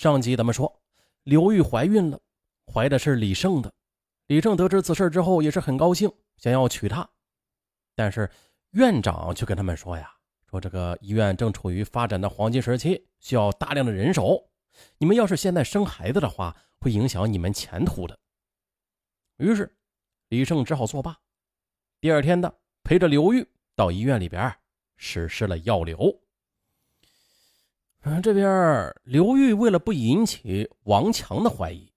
上集咱们说，刘玉怀孕了，怀的是李胜的。李胜得知此事之后也是很高兴，想要娶她。但是院长却跟他们说呀：“说这个医院正处于发展的黄金时期，需要大量的人手。你们要是现在生孩子的话，会影响你们前途的。”于是李胜只好作罢。第二天的，陪着刘玉到医院里边实施了药流。嗯，这边刘玉为了不引起王强的怀疑，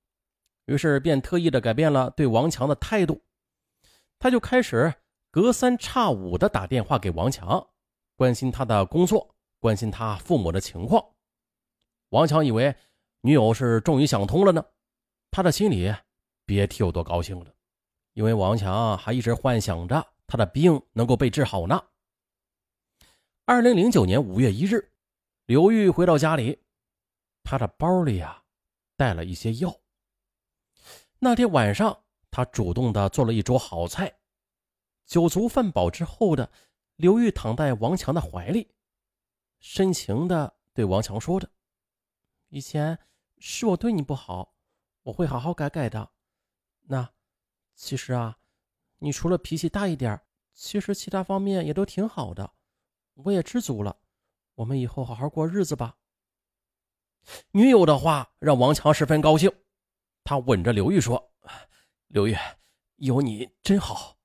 于是便特意的改变了对王强的态度。他就开始隔三差五的打电话给王强，关心他的工作，关心他父母的情况。王强以为女友是终于想通了呢，他的心里别提有多高兴了，因为王强还一直幻想着他的病能够被治好呢。二零零九年五月一日。刘玉回到家里，他的包里呀带了一些药。那天晚上，他主动的做了一桌好菜。酒足饭饱之后的刘玉躺在王强的怀里，深情的对王强说着：“以前是我对你不好，我会好好改改的。那其实啊，你除了脾气大一点，其实其他方面也都挺好的，我也知足了。”我们以后好好过日子吧。女友的话让王强十分高兴，他吻着刘玉说：“刘玉，有你真好。”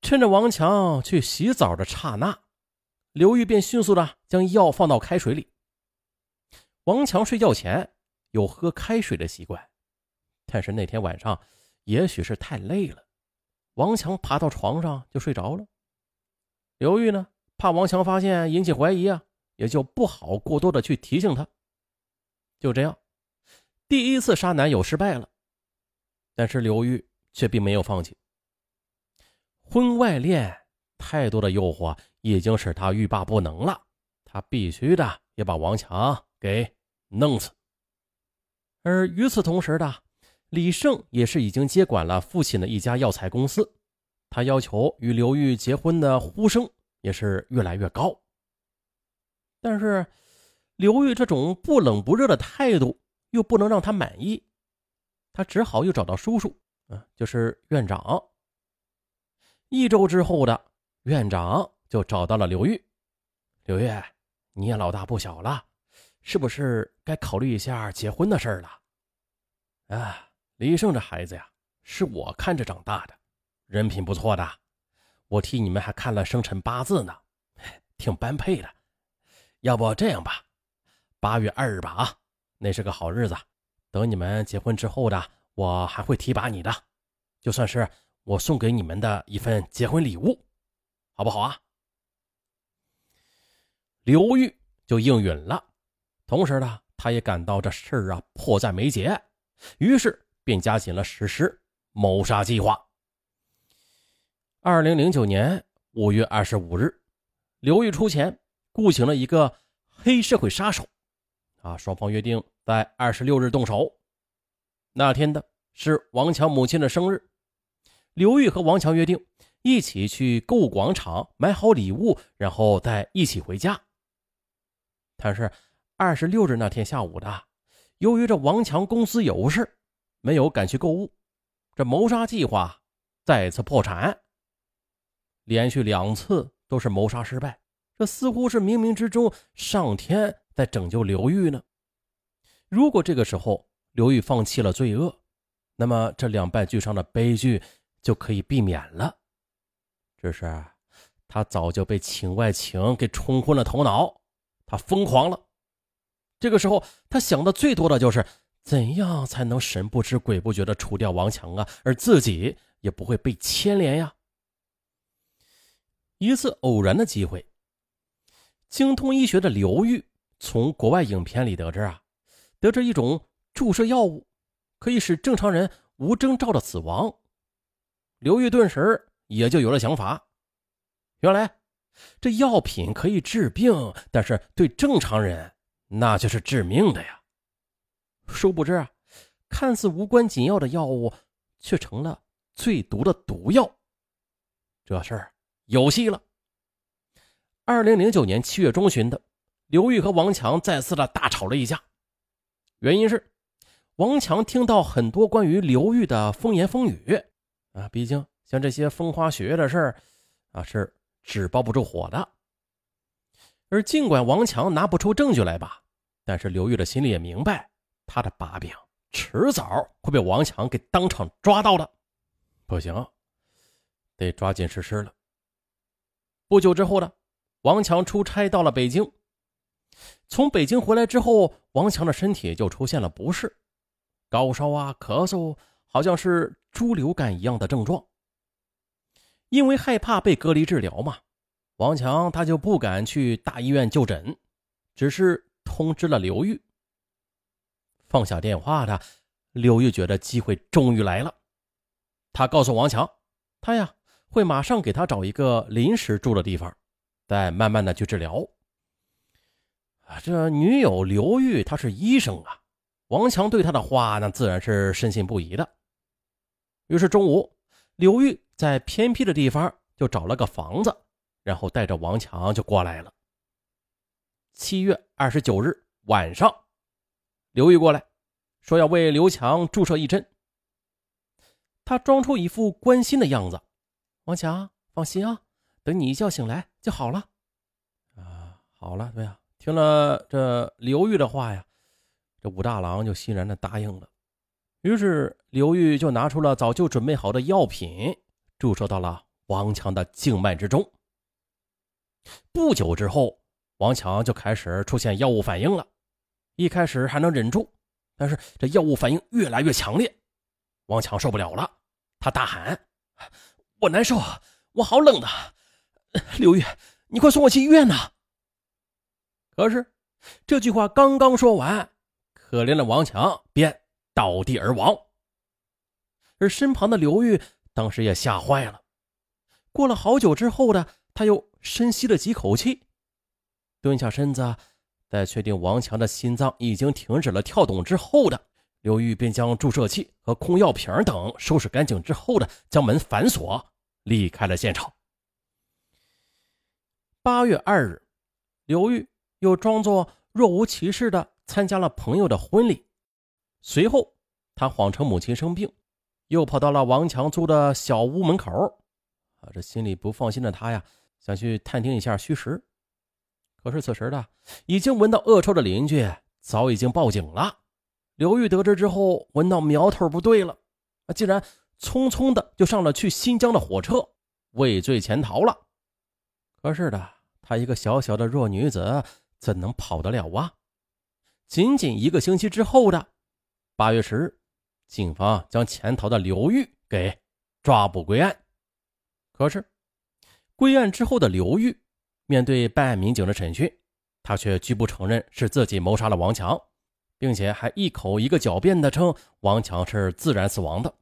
趁着王强去洗澡的刹那，刘玉便迅速的将药放到开水里。王强睡觉前有喝开水的习惯，但是那天晚上也许是太累了，王强爬到床上就睡着了。刘玉呢？怕王强发现引起怀疑啊，也就不好过多的去提醒他。就这样，第一次杀男友失败了，但是刘玉却并没有放弃。婚外恋太多的诱惑已经使他欲罢不能了，他必须的要把王强给弄死。而与此同时的李胜也是已经接管了父亲的一家药材公司，他要求与刘玉结婚的呼声。也是越来越高，但是刘玉这种不冷不热的态度又不能让他满意，他只好又找到叔叔，嗯，就是院长。一周之后的院长就找到了刘玉，刘玉，你也老大不小了，是不是该考虑一下结婚的事了？啊，李胜这孩子呀，是我看着长大的，人品不错的。我替你们还看了生辰八字呢，挺般配的。要不这样吧，八月二日吧，啊，那是个好日子。等你们结婚之后的，我还会提拔你的，就算是我送给你们的一份结婚礼物，好不好啊？刘玉就应允了，同时呢，他也感到这事儿啊迫在眉睫，于是便加紧了实施谋杀计划。二零零九年五月二十五日，刘玉出钱雇请了一个黑社会杀手，啊，双方约定在二十六日动手。那天的是王强母亲的生日，刘玉和王强约定一起去购物广场买好礼物，然后再一起回家。但是二十六日那天下午的，由于这王强公司有事，没有赶去购物，这谋杀计划再次破产。连续两次都是谋杀失败，这似乎是冥冥之中上天在拯救刘玉呢。如果这个时候刘玉放弃了罪恶，那么这两败俱伤的悲剧就可以避免了。只是他早就被情外情给冲昏了头脑，他疯狂了。这个时候他想的最多的就是怎样才能神不知鬼不觉的除掉王强啊，而自己也不会被牵连呀。一次偶然的机会，精通医学的刘玉从国外影片里得知啊，得知一种注射药物可以使正常人无征兆的死亡。刘玉顿时也就有了想法。原来这药品可以治病，但是对正常人那就是致命的呀。殊不知啊，看似无关紧要的药物，却成了最毒的毒药。这事儿。有戏了。二零零九年七月中旬的，刘玉和王强再次的大吵了一架。原因是王强听到很多关于刘玉的风言风语啊，毕竟像这些风花雪月的事儿啊，是纸包不住火的。而尽管王强拿不出证据来吧，但是刘玉的心里也明白，他的把柄迟早会被王强给当场抓到的。不行，得抓紧实施了。不久之后呢，王强出差到了北京。从北京回来之后，王强的身体就出现了不适，高烧啊，咳嗽，好像是猪流感一样的症状。因为害怕被隔离治疗嘛。王强他就不敢去大医院就诊，只是通知了刘玉。放下电话的刘玉觉得机会终于来了，他告诉王强，他呀会马上给他找一个临时住的地方，再慢慢的去治疗。啊，这女友刘玉她是医生啊，王强对她的话那自然是深信不疑的。于是中午，刘玉在偏僻的地方就找了个房子。然后带着王强就过来了。七月二十九日晚上，刘玉过来，说要为刘强注射一针。他装出一副关心的样子：“王强，放心啊，等你一觉醒来就好了。”啊，好了，对呀。听了这刘玉的话呀，这武大郎就欣然的答应了。于是刘玉就拿出了早就准备好的药品，注射到了王强的静脉之中。不久之后，王强就开始出现药物反应了。一开始还能忍住，但是这药物反应越来越强烈，王强受不了了，他大喊：“我难受，我好冷的！刘玉，你快送我去医院呐！”可是这句话刚刚说完，可怜的王强便倒地而亡。而身旁的刘玉当时也吓坏了。过了好久之后的，他又。深吸了几口气，蹲下身子，在确定王强的心脏已经停止了跳动之后的刘玉便将注射器和空药瓶等收拾干净之后的将门反锁，离开了现场。八月二日，刘玉又装作若无其事的参加了朋友的婚礼，随后他谎称母亲生病，又跑到了王强租的小屋门口。啊，这心里不放心的他呀。想去探听一下虚实，可是此时的已经闻到恶臭的邻居早已经报警了。刘玉得知之后，闻到苗头不对了，啊，竟然匆匆的就上了去新疆的火车，畏罪潜逃了。可是的，她一个小小的弱女子，怎能跑得了啊？仅仅一个星期之后的八月十日，警方将潜逃的刘玉给抓捕归案。可是。归案之后的刘玉，面对办案民警的审讯，他却拒不承认是自己谋杀了王强，并且还一口一个狡辩的称王强是自然死亡的。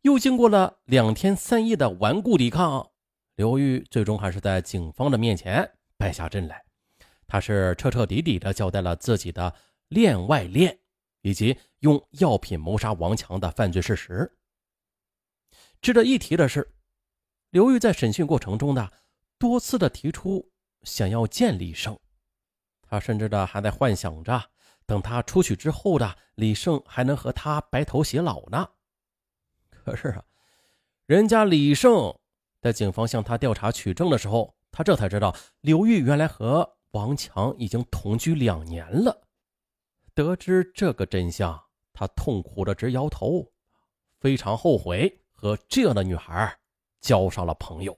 又经过了两天三夜的顽固抵抗，刘玉最终还是在警方的面前败下阵来。他是彻彻底底的交代了自己的恋外恋，以及用药品谋杀王强的犯罪事实。值得一提的是。刘玉在审讯过程中呢，多次的提出想要见李胜，他甚至的还在幻想着，等他出去之后的李胜还能和他白头偕老呢。可是啊，人家李胜在警方向他调查取证的时候，他这才知道刘玉原来和王强已经同居两年了。得知这个真相，他痛苦的直摇头，非常后悔和这样的女孩。交上了朋友，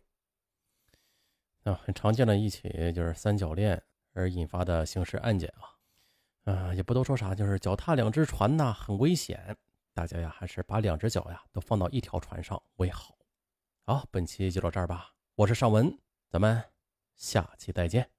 啊，很常见的一起就是三角恋而引发的刑事案件啊，啊，也不多说啥，就是脚踏两只船呐，很危险，大家呀还是把两只脚呀都放到一条船上为好。好，本期就到这儿吧，我是尚文，咱们下期再见。